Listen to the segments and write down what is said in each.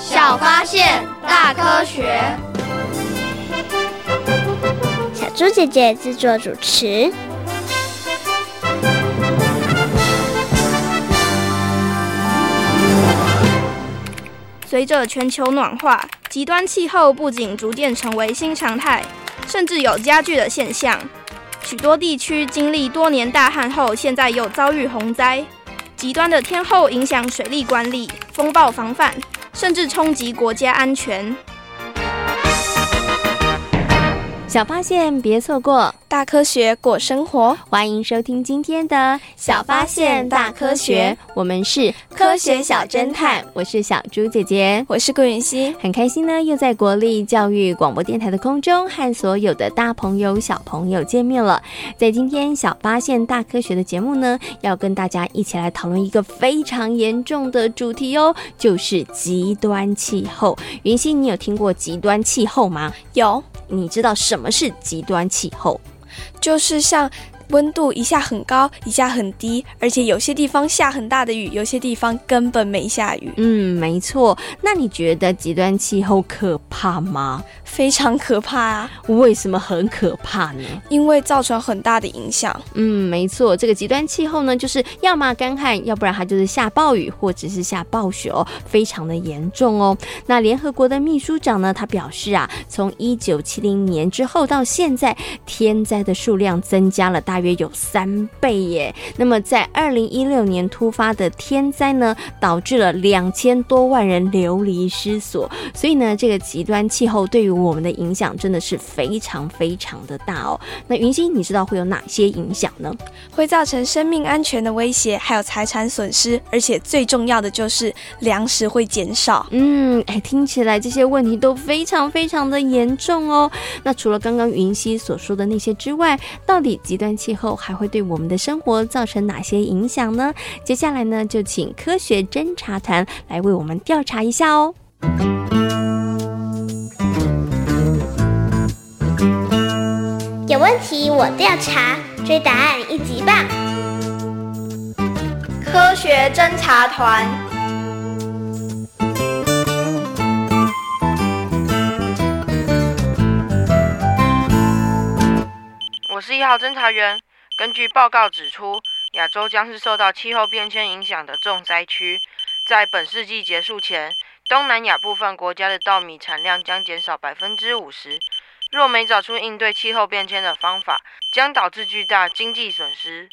小发现，大科学。小猪姐姐制作主持。随着全球暖化，极端气候不仅逐渐成为新常态，甚至有加剧的现象。许多地区经历多年大旱后，现在又遭遇洪灾。极端的天候影响水利管理、风暴防范，甚至冲击国家安全。小发现，别错过。大科学过生活，欢迎收听今天的小发现大科学。我们是科学小侦探，我是小猪姐姐，我是顾云熙，很开心呢，又在国立教育广播电台的空中和所有的大朋友小朋友见面了。在今天小发现大科学的节目呢，要跟大家一起来讨论一个非常严重的主题哦，就是极端气候。云熙，你有听过极端气候吗？有，你知道什什么是极端气候？就是像温度一下很高，一下很低，而且有些地方下很大的雨，有些地方根本没下雨。嗯，没错。那你觉得极端气候可怕吗？非常可怕啊！为什么很可怕呢？因为造成很大的影响。嗯，没错。这个极端气候呢，就是要么干旱，要不然它就是下暴雨，或者是下暴雪哦，非常的严重哦。那联合国的秘书长呢，他表示啊，从一九七零年之后到现在，天灾的数量增加了大约有三倍耶。那么在二零一六年突发的天灾呢，导致了两千多万人流离失所。所以呢，这个极端气候对于我们的影响真的是非常非常的大哦。那云溪，你知道会有哪些影响呢？会造成生命安全的威胁，还有财产损失，而且最重要的就是粮食会减少。嗯，哎，听起来这些问题都非常非常的严重哦。那除了刚刚云溪所说的那些之外，到底极端气候还会对我们的生活造成哪些影响呢？接下来呢，就请科学侦查团来为我们调查一下哦。有问题我调查，追答案一级棒！科学侦查团，十一号侦查员。根据报告指出，亚洲将是受到气候变迁影响的重灾区。在本世纪结束前，东南亚部分国家的稻米产量将减少百分之五十。若没找出应对气候变迁的方法，将导致巨大经济损失。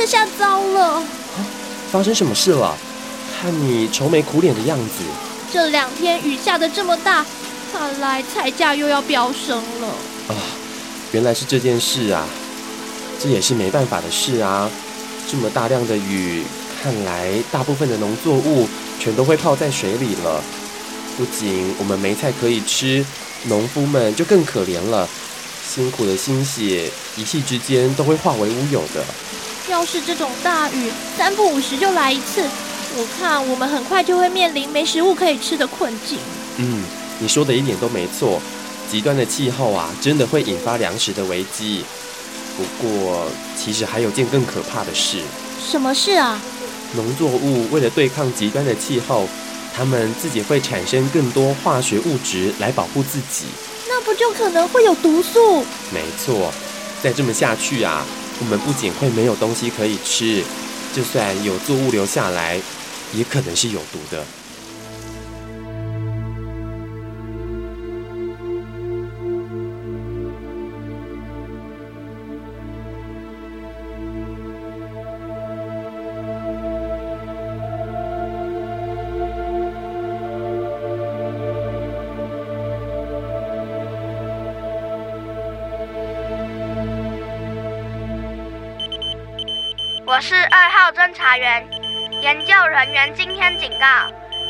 这下糟了！啊，发生什么事了？看你愁眉苦脸的样子。这两天雨下得这么大，看来菜价又要飙升了。啊。原来是这件事啊，这也是没办法的事啊。这么大量的雨，看来大部分的农作物全都会泡在水里了。不仅我们没菜可以吃，农夫们就更可怜了。辛苦的心血，一气之间都会化为乌有的。要是这种大雨三不五时就来一次，我看我们很快就会面临没食物可以吃的困境。嗯，你说的一点都没错。极端的气候啊，真的会引发粮食的危机。不过，其实还有件更可怕的事。什么事啊？农作物为了对抗极端的气候，它们自己会产生更多化学物质来保护自己。那不就可能会有毒素？没错，再这么下去啊，我们不仅会没有东西可以吃，就算有做物流下来，也可能是有毒的。是二号侦查员。研究人员今天警告，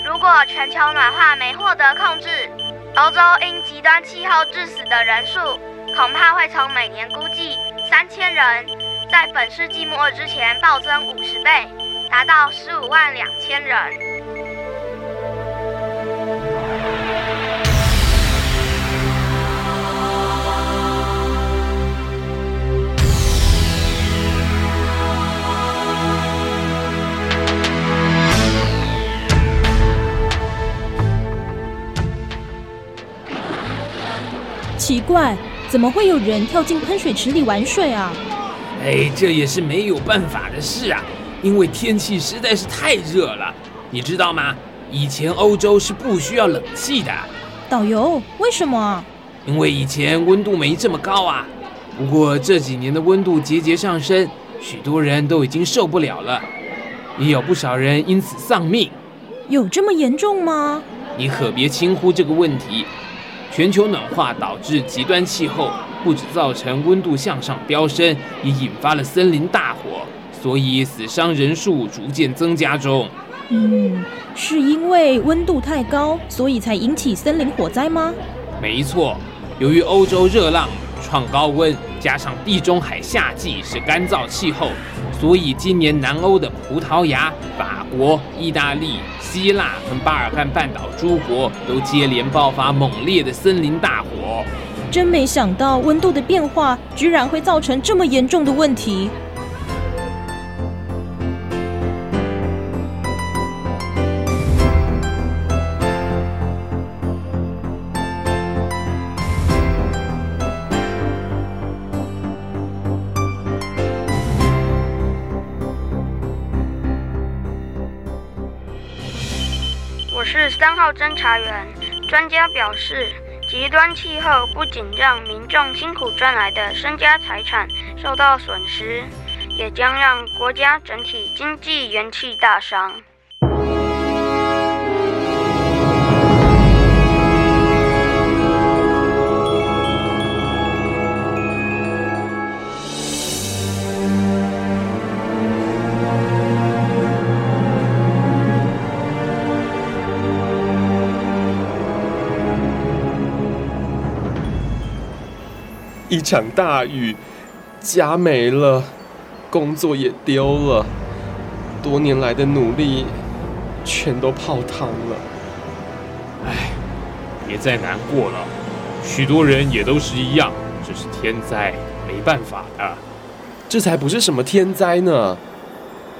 如果全球暖化没获得控制，欧洲因极端气候致死的人数恐怕会从每年估计三千人，在本世纪末之前暴增五十倍，达到十五万两千人。怪，怎么会有人跳进喷水池里玩水啊？哎，这也是没有办法的事啊，因为天气实在是太热了。你知道吗？以前欧洲是不需要冷气的。导游，为什么？因为以前温度没这么高啊。不过这几年的温度节节上升，许多人都已经受不了了，也有不少人因此丧命。有这么严重吗？你可别轻忽这个问题。全球暖化导致极端气候，不止造成温度向上飙升，也引发了森林大火，所以死伤人数逐渐增加中。嗯，是因为温度太高，所以才引起森林火灾吗？没错，由于欧洲热浪创高温，加上地中海夏季是干燥气候，所以今年南欧的葡萄牙、法国、意大利。希腊和巴尔干半岛诸国都接连爆发猛烈的森林大火，真没想到温度的变化居然会造成这么严重的问题。侦查员。专家表示，极端气候不仅让民众辛苦赚来的身家财产受到损失，也将让国家整体经济元气大伤。一场大雨，家没了，工作也丢了，多年来的努力全都泡汤了。唉，别再难过了，许多人也都是一样，这是天灾，没办法的。这才不是什么天灾呢？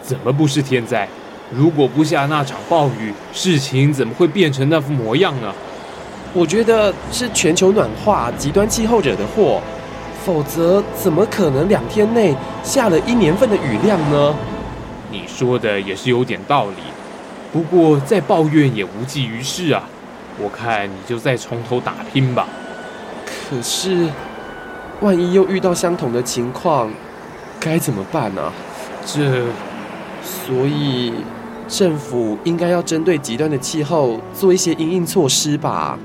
怎么不是天灾？如果不下那场暴雨，事情怎么会变成那副模样呢？我觉得是全球暖化、极端气候惹的祸。否则，怎么可能两天内下了一年份的雨量呢？你说的也是有点道理，不过再抱怨也无济于事啊。我看你就再从头打拼吧。可是，万一又遇到相同的情况，该怎么办呢？这，所以政府应该要针对极端的气候做一些应应措施吧？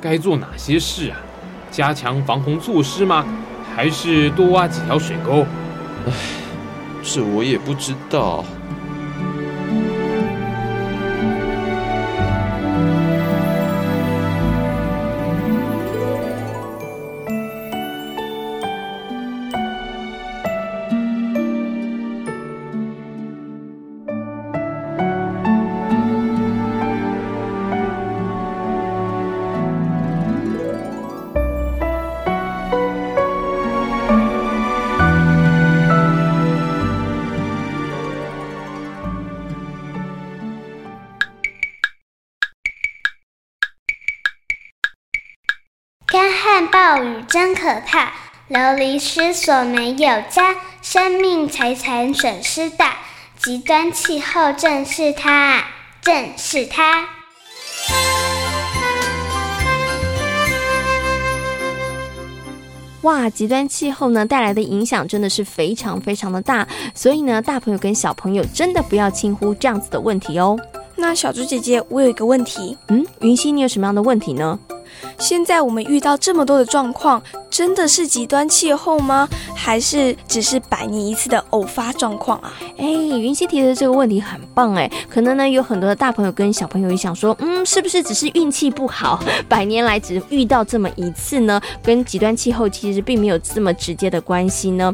该做哪些事啊？加强防洪措施吗？还是多挖几条水沟？唉，这我也不知道。干旱暴雨真可怕，流离失所没有家，生命财产损失大，极端气候正是它，正是它。哇，极端气候呢带来的影响真的是非常非常的大，所以呢，大朋友跟小朋友真的不要轻忽这样子的问题哦。那小猪姐姐，我有一个问题，嗯，云溪，你有什么样的问题呢？现在我们遇到这么多的状况，真的是极端气候吗？还是只是百年一次的偶发状况啊？哎，云溪提的这个问题很棒哎，可能呢有很多的大朋友跟小朋友也想说，嗯，是不是只是运气不好，百年来只遇到这么一次呢？跟极端气候其实并没有这么直接的关系呢？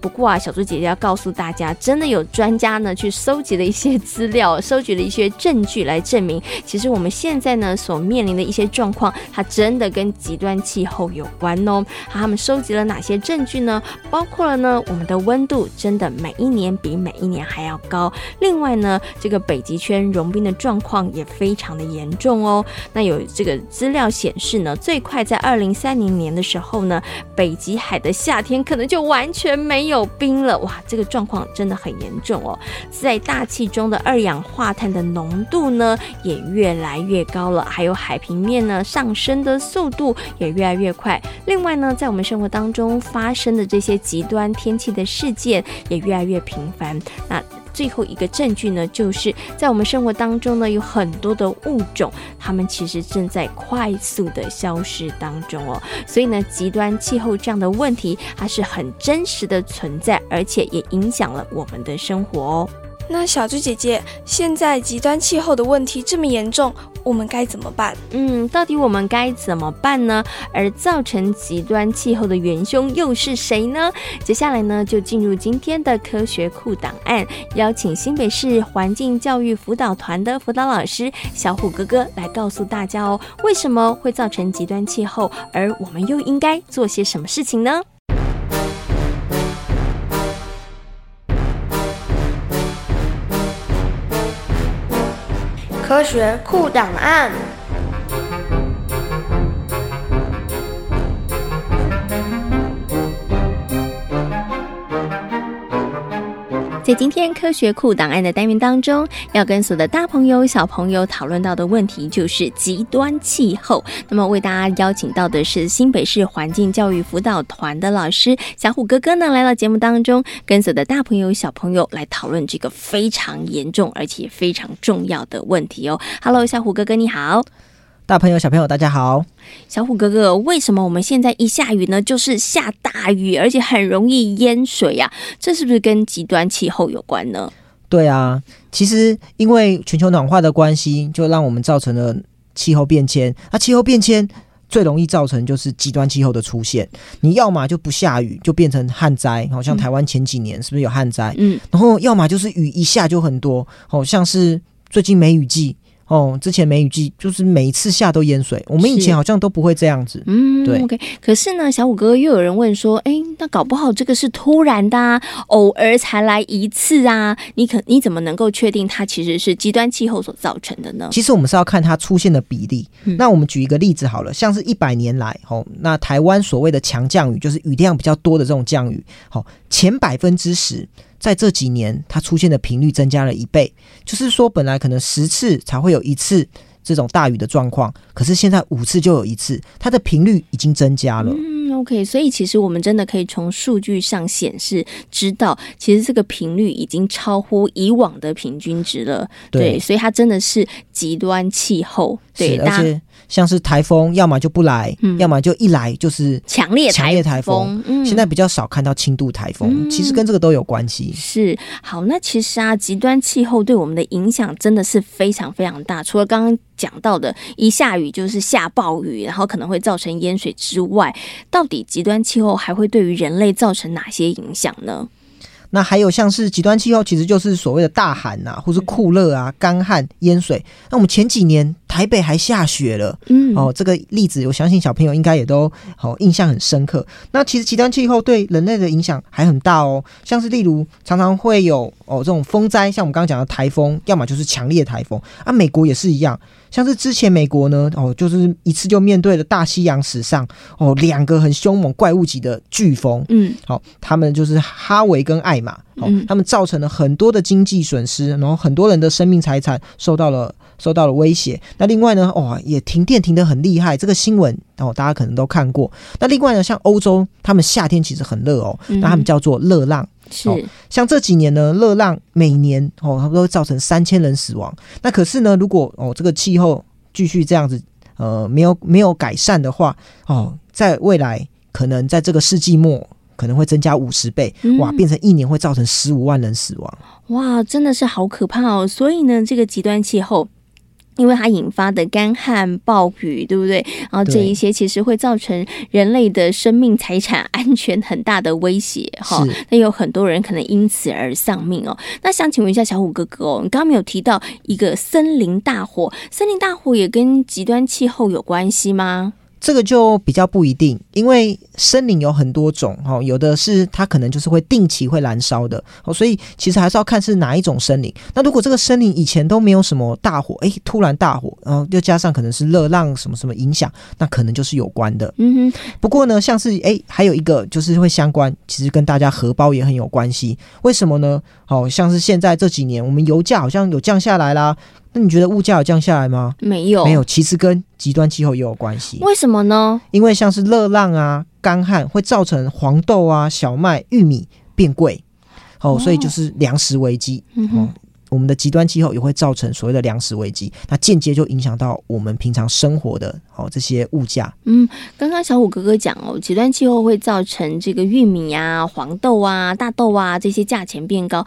不过啊，小猪姐姐要告诉大家，真的有专家呢去收集了一些资料，收集了一些证据来证明，其实我们现在呢所面临的一些状况，它真的跟极端气候有关哦。他们收集了哪些证据呢？包括了呢，我们的温度真的每一年比每一年还要高。另外呢，这个北极圈融冰的状况也非常的严重哦。那有这个资料显示呢，最快在二零三零年的时候呢，北极海的夏天可能就完全没有冰了哇，这个状况真的很严重哦。在大气中的二氧化碳的浓度呢，也越来越高了，还有海平面呢上升的速度也越来越快。另外呢，在我们生活当中发生的这些极端天气的事件也越来越频繁。那最后一个证据呢，就是在我们生活当中呢，有很多的物种，它们其实正在快速的消失当中哦。所以呢，极端气候这样的问题，它是很真实的存在，而且也影响了我们的生活哦。那小猪姐姐，现在极端气候的问题这么严重，我们该怎么办？嗯，到底我们该怎么办呢？而造成极端气候的元凶又是谁呢？接下来呢，就进入今天的科学库档案，邀请新北市环境教育辅导团的辅导老师小虎哥哥来告诉大家哦，为什么会造成极端气候，而我们又应该做些什么事情呢？科学库档案。在今天科学库档案的单元当中，要跟所有的大朋友、小朋友讨论到的问题就是极端气候。那么为大家邀请到的是新北市环境教育辅导团的老师小虎哥哥呢，来到节目当中，跟所有的大朋友、小朋友来讨论这个非常严重而且非常重要的问题哦。Hello，小虎哥哥你好。大朋友、小朋友，大家好。小虎哥哥，为什么我们现在一下雨呢，就是下大雨，而且很容易淹水呀？这是不是跟极端气候有关呢？对啊，其实因为全球暖化的关系，就让我们造成了气候变迁。那气候变迁最容易造成就是极端气候的出现。你要么就不下雨，就变成旱灾，好像台湾前几年是不是有旱灾？嗯，然后要么就是雨一下就很多，好像是最近梅雨季。哦，之前梅雨季就是每一次下都淹水，我们以前好像都不会这样子。嗯，对。OK，可是呢，小五哥又有人问说，哎，那搞不好这个是突然的啊，偶尔才来一次啊？你可你怎么能够确定它其实是极端气候所造成的呢？其实我们是要看它出现的比例。嗯、那我们举一个例子好了，像是一百年来，哦，那台湾所谓的强降雨，就是雨量比较多的这种降雨，好，前百分之十。在这几年，它出现的频率增加了一倍，就是说，本来可能十次才会有一次这种大雨的状况，可是现在五次就有一次，它的频率已经增加了。嗯，OK，所以其实我们真的可以从数据上显示，知道其实这个频率已经超乎以往的平均值了。对，对，所以它真的是极端气候。对，而且。像是台风，要么就不来，嗯、要么就一来就是强烈强烈台风。嗯，现在比较少看到轻度台风，嗯，其实跟这个都有关系。是，好，那其实啊，极端气候对我们的影响真的是非常非常大。除了刚刚讲到的，一下雨就是下暴雨，然后可能会造成淹水之外，到底极端气候还会对于人类造成哪些影响呢？那还有像是极端气候，其实就是所谓的大寒啊，或是酷热啊、干旱、淹水。那我们前几年台北还下雪了，嗯，哦，这个例子我相信小朋友应该也都好印象很深刻。那其实极端气候对人类的影响还很大哦，像是例如常常会有哦这种风灾，像我们刚刚讲的台风，要么就是强烈台风啊，美国也是一样。像是之前美国呢，哦，就是一次就面对了大西洋史上哦两个很凶猛怪物级的飓风，嗯，好、哦，他们就是哈维跟艾玛，哦，嗯、他们造成了很多的经济损失，然后很多人的生命财产受到了受到了威胁。那另外呢，哦，也停电停得很厉害，这个新闻哦大家可能都看过。那另外呢，像欧洲，他们夏天其实很热哦，那他们叫做热浪。是、哦，像这几年呢，热浪每年哦，它都会造成三千人死亡。那可是呢，如果哦这个气候继续这样子呃没有没有改善的话，哦，在未来可能在这个世纪末可能会增加五十倍，哇，变成一年会造成十五万人死亡，嗯，哇，真的是好可怕哦！所以呢，这个极端气候。因为它引发的干旱、暴雨，对不对？然后这一些其实会造成人类的生命、财产安全很大的威胁，哈。那有很多人可能因此而丧命哦。那想请问一下小虎哥哥哦，你刚刚没有提到一个森林大火，森林大火也跟极端气候有关系吗？这个就比较不一定，因为森林有很多种哈，有的是它可能就是会定期会燃烧的哦，所以其实还是要看是哪一种森林。那如果这个森林以前都没有什么大火，诶，突然大火，然后又加上可能是热浪什么什么影响，那可能就是有关的。嗯哼。不过呢，像是诶，还有一个就是会相关，其实跟大家荷包也很有关系。为什么呢？好像是现在这几年我们油价好像有降下来啦。那你觉得物价有降下来吗？没有，没有。其实跟极端气候也有关系。为什么呢？因为像是热浪啊、干旱会造成黄豆啊、小麦、玉米变贵，哦，哦，所以就是粮食危机。嗯哼，我们的极端气候也会造成所谓的粮食危机，那间接就影响到我们平常生活的哦这些物价。嗯，刚刚小虎哥哥讲哦，极端气候会造成这个玉米啊、黄豆啊、大豆啊这些价钱变高。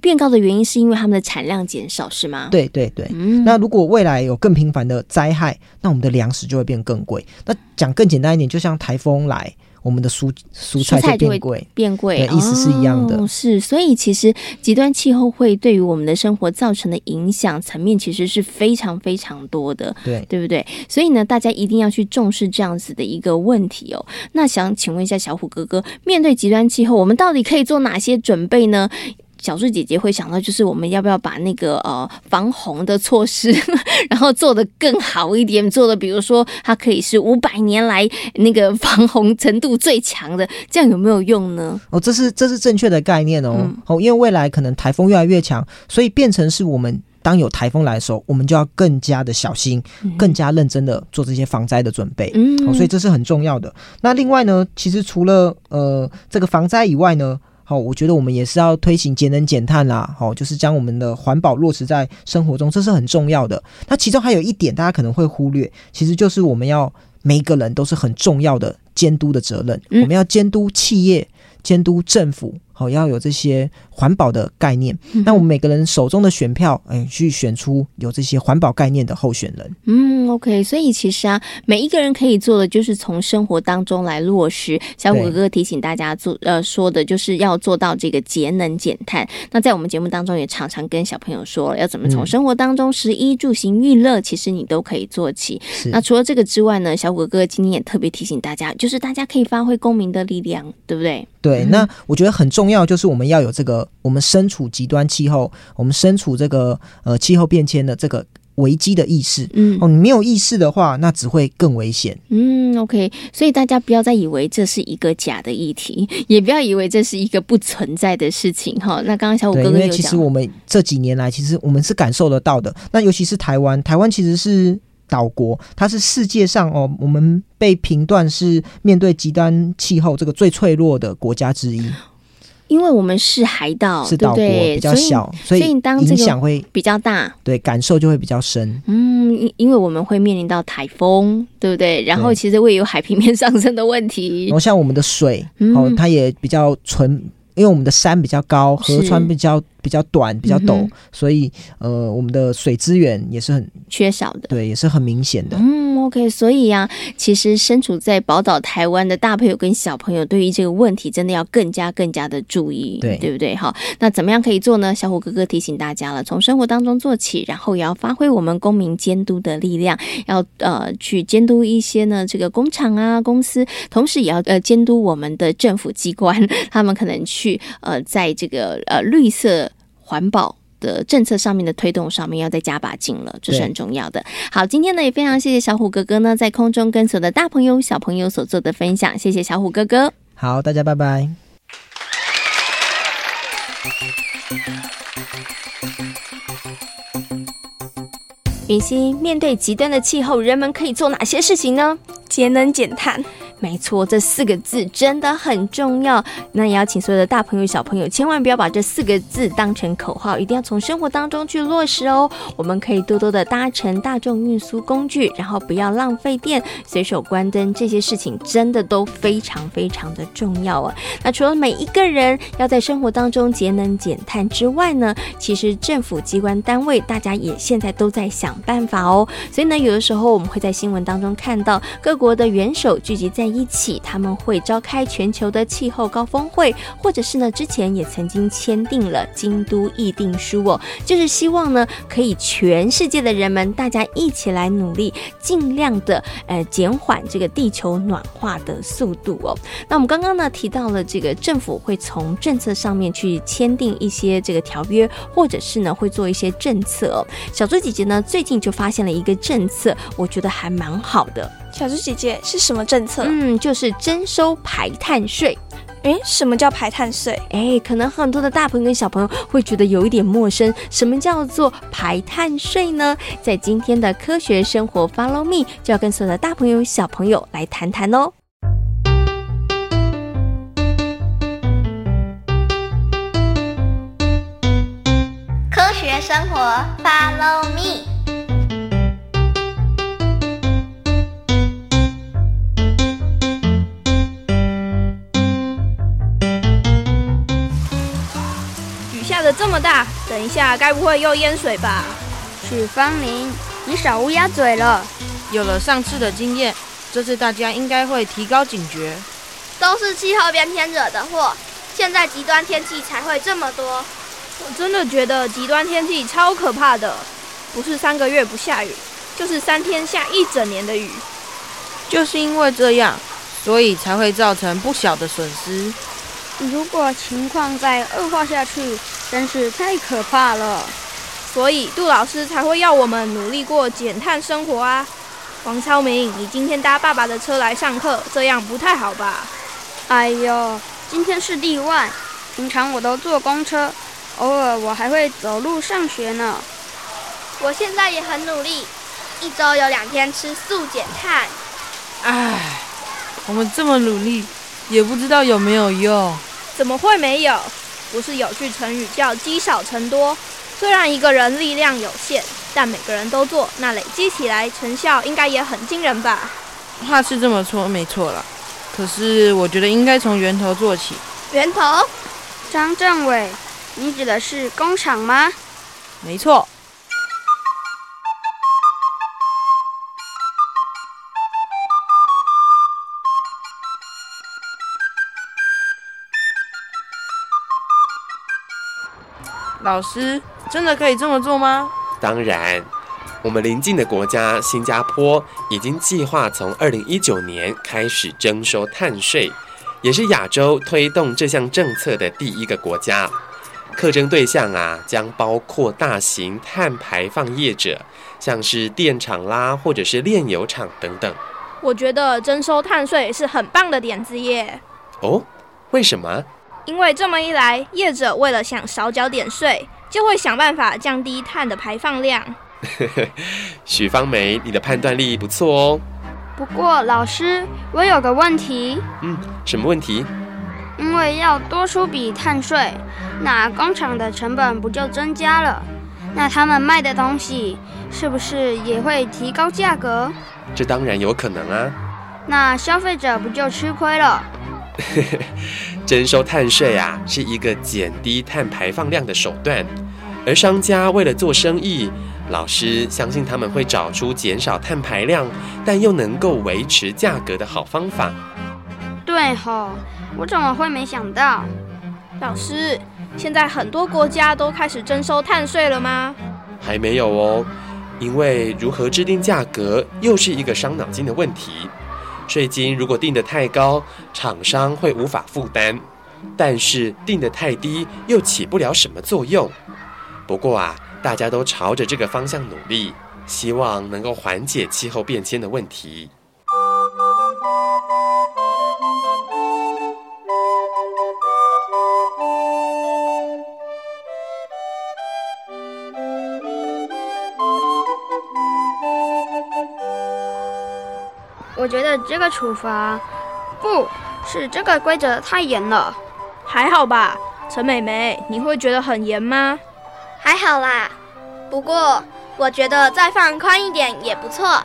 变高的原因是因为它们的产量减少，是吗？对对对。嗯，那如果未来有更频繁的灾害，那我们的粮食就会变更贵。那讲更简单一点，就像台风来，我们的蔬蔬菜就变贵，变贵，意思是一样的。哦，是，所以其实极端气候会对于我们的生活造成的影响层面其实是非常非常多的，对，对不对？所以呢，大家一定要去重视这样子的一个问题哦。那想请问一下小虎哥哥，面对极端气候，我们到底可以做哪些准备呢？小树姐姐会想到，就是我们要不要把那个呃防洪的措施，然后做得更好一点，做的比如说它可以是五百年来那个防洪程度最强的，这样有没有用呢？哦，这是这是正确的概念哦。嗯、哦，因为未来可能台风越来越强，所以变成是我们当有台风来的时候，我们就要更加的小心，更加认真的做这些防灾的准备。嗯，哦，所以这是很重要的。那另外呢，其实除了呃这个防灾以外呢。好，我觉得我们也是要推行节能减碳啦。好，就是将我们的环保落实在生活中，这是很重要的。那其中还有一点，大家可能会忽略，其实就是我们要每一个人都是很重要的监督的责任。嗯、我们要监督企业，监督政府。好，要有这些环保的概念。那我们每个人手中的选票，哎，去选出有这些环保概念的候选人。嗯，OK。所以其实啊，每一个人可以做的就是从生活当中来落实。小虎哥哥提醒大家做，呃，说的就是要做到这个节能减碳。那在我们节目当中也常常跟小朋友说，要怎么从生活当中食衣住行娱乐，其实你都可以做起。那除了这个之外呢，小虎哥哥今天也特别提醒大家，就是大家可以发挥公民的力量，对不对？对。那我觉得很重要。要就是我们要有这个，我们身处极端气候，我们身处这个呃气候变迁的这个危机的意识。嗯，哦，你没有意识的话，那只会更危险。嗯，OK，所以大家不要再以为这是一个假的议题，也不要以为这是一个不存在的事情。哈，那刚刚小五哥哥有讲，因为其实我们这几年来，其实我们是感受得到的。那尤其是台湾，台湾其实是。岛国，它是世界上哦，我们被评断是面对极端气候这个最脆弱的国家之一，因为我们是海岛，是岛国，对比较小，所以当影响会比较大，对，感受就会比较深。嗯，因为我们会面临到台风，对不对？然后其实会有海平面上升的问题，然后像我们的水，哦，它也比较纯，因为我们的山比较高，河川比较。比较短，比较陡，嗯、所以呃，我们的水资源也是很缺少的，对，也是很明显的。嗯，OK，所以啊，其实身处在宝岛台湾的大朋友跟小朋友，对于这个问题真的要更加更加的注意，对，对不对？好，那怎么样可以做呢？小虎哥哥提醒大家了，从生活当中做起，然后也要发挥我们公民监督的力量，要呃去监督一些呢这个工厂啊公司，同时也要呃监督我们的政府机关，他们可能去呃在这个呃绿色。环保的政策上面的推动上面要再加把劲了，这是很重要的。好，今天呢也非常谢谢小虎哥哥呢在空中跟所有的大朋友小朋友所做的分享，谢谢小虎哥哥。好，大家拜拜。云溪，面对极端的气候，人们可以做哪些事情呢？节能减碳。没错，这四个字真的很重要。那也要请所有的大朋友、小朋友，千万不要把这四个字当成口号，一定要从生活当中去落实哦。我们可以多多的搭乘大众运输工具，然后不要浪费电，随手关灯，这些事情真的都非常非常的重要啊。那除了每一个人要在生活当中节能减碳之外呢，其实政府机关单位大家也现在都在想办法哦。所以呢，有的时候我们会在新闻当中看到各国的元首聚集在一起，他们会召开全球的气候高峰会，或者是呢，之前也曾经签订了京都议定书哦，就是希望呢，可以全世界的人们大家一起来努力，尽量的呃减缓这个地球暖化的速度哦。那我们刚刚呢提到了这个政府会从政策上面去签订一些这个条约，或者是呢会做一些政策哦。小猪姐姐呢最近就发现了一个政策，我觉得还蛮好的。小猪姐姐是什么政策？就是征收排碳税。诶，什么叫排碳税？诶，可能很多的大朋友跟小朋友会觉得有一点陌生。什么叫做排碳税呢？在今天的科学生活 Follow Me，就要跟所有的大朋友小朋友来谈谈哦。科学生活 Follow Me。这么大，等一下该不会又淹水吧？许芳林，你少乌鸦嘴了。有了上次的经验，这次大家应该会提高警觉。都是气候变天惹的祸，现在极端天气才会这么多。我真的觉得极端天气超可怕的，不是三个月不下雨，就是三天下一整年的雨。就是因为这样，所以才会造成不小的损失。如果情况再恶化下去，真是太可怕了。所以杜老师才会要我们努力过减碳生活啊。王超明，你今天搭爸爸的车来上课，这样不太好吧？哎呦，今天是例外，平常我都坐公车，偶尔我还会走路上学呢。我现在也很努力，一周有两天吃素减碳。唉，我们这么努力，也不知道有没有用。怎么会没有？不是有句成语叫积少成多？虽然一个人力量有限，但每个人都做，那累积起来成效应该也很惊人吧？话是这么说，没错了。可是我觉得应该从源头做起。源头？张政委，你指的是工厂吗？没错。老师，真的可以这么做吗？当然，我们邻近的国家新加坡已经计划从二零一九年开始征收碳税，也是亚洲推动这项政策的第一个国家。课征对象啊，将包括大型碳排放业者，像是电厂啦，或者是炼油厂等等。我觉得征收碳税是很棒的点子耶。哦，为什么？因为这么一来，业者为了想少缴点税，就会想办法降低碳的排放量。许芳梅，你的判断力不错哦。不过老师，我有个问题。嗯，什么问题？因为要多出笔碳税，那工厂的成本不就增加了？那他们卖的东西是不是也会提高价格？这当然有可能啊。那消费者不就吃亏了？征收碳税啊，是一个减低碳排放量的手段，而商家为了做生意，老师相信他们会找出减少碳排量，但又能够维持价格的好方法。对吼，我怎么会没想到？老师，现在很多国家都开始征收碳税了吗？还没有哦，因为如何制定价格又是一个伤脑筋的问题。税金如果定得太高，厂商会无法负担；但是定得太低，又起不了什么作用。不过啊，大家都朝着这个方向努力，希望能够缓解气候变迁的问题。我觉得这个处罚不是这个规则太严了，还好吧？陈美美，你会觉得很严吗？还好啦，不过我觉得再放宽一点也不错。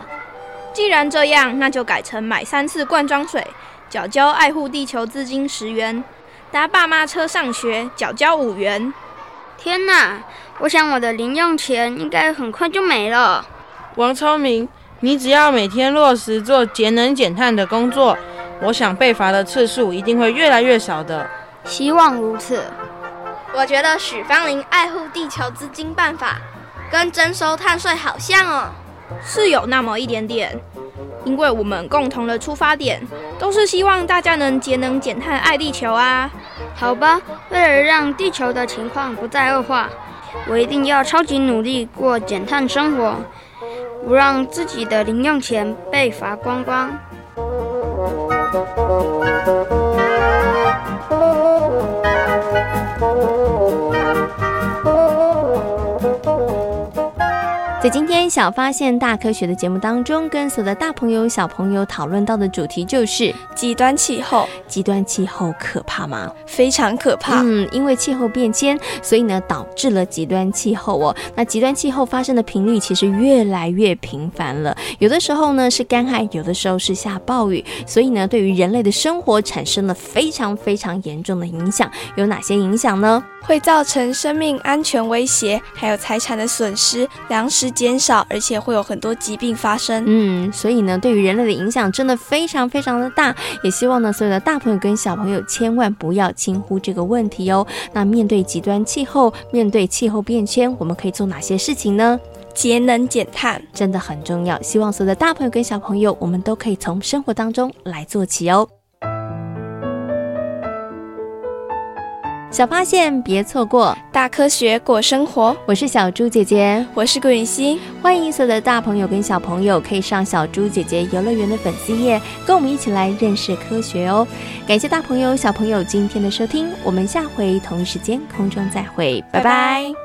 既然这样，那就改成买三次罐装水，缴交爱护地球资金十元；搭爸妈车上学，缴交五元。天哪，我想我的零用钱应该很快就没了。王超明，你只要每天落实做节能减碳的工作，我想被罚的次数一定会越来越少的。希望如此。我觉得许芳林爱护地球资金办法跟征收碳税好像哦。是有那么一点点，因为我们共同的出发点都是希望大家能节能减碳、爱地球啊。好吧，为了让地球的情况不再恶化，我一定要超级努力过减碳生活，不让自己的零用钱被罚光光。在今天小发现大科学的节目当中，跟所有的大朋友小朋友讨论到的主题就是极端气候。极端气候可怕吗？非常可怕。嗯，因为气候变迁，所以呢导致了极端气候哦。那极端气候发生的频率其实越来越频繁了，有的时候呢是干旱，有的时候是下暴雨，所以呢对于人类的生活产生了非常非常严重的影响。有哪些影响呢？会造成生命安全威胁，还有财产的损失，粮食减少，而且会有很多疾病发生。嗯，所以呢，对于人类的影响真的非常非常的大。也希望呢，所有的大朋友跟小朋友千万不要轻忽这个问题哦。那面对极端气候，面对气候变迁，我们可以做哪些事情呢？节能减碳真的很重要。希望所有的大朋友跟小朋友，我们都可以从生活当中来做起哦。小发现，别错过大科学过生活。我是小猪姐姐，我是顾允欣。欢迎所有的大朋友跟小朋友可以上小猪姐姐游乐园的粉丝页，跟我们一起来认识科学哦。感谢大朋友小朋友今天的收听，我们下回同一时间空中再会，拜拜。拜拜。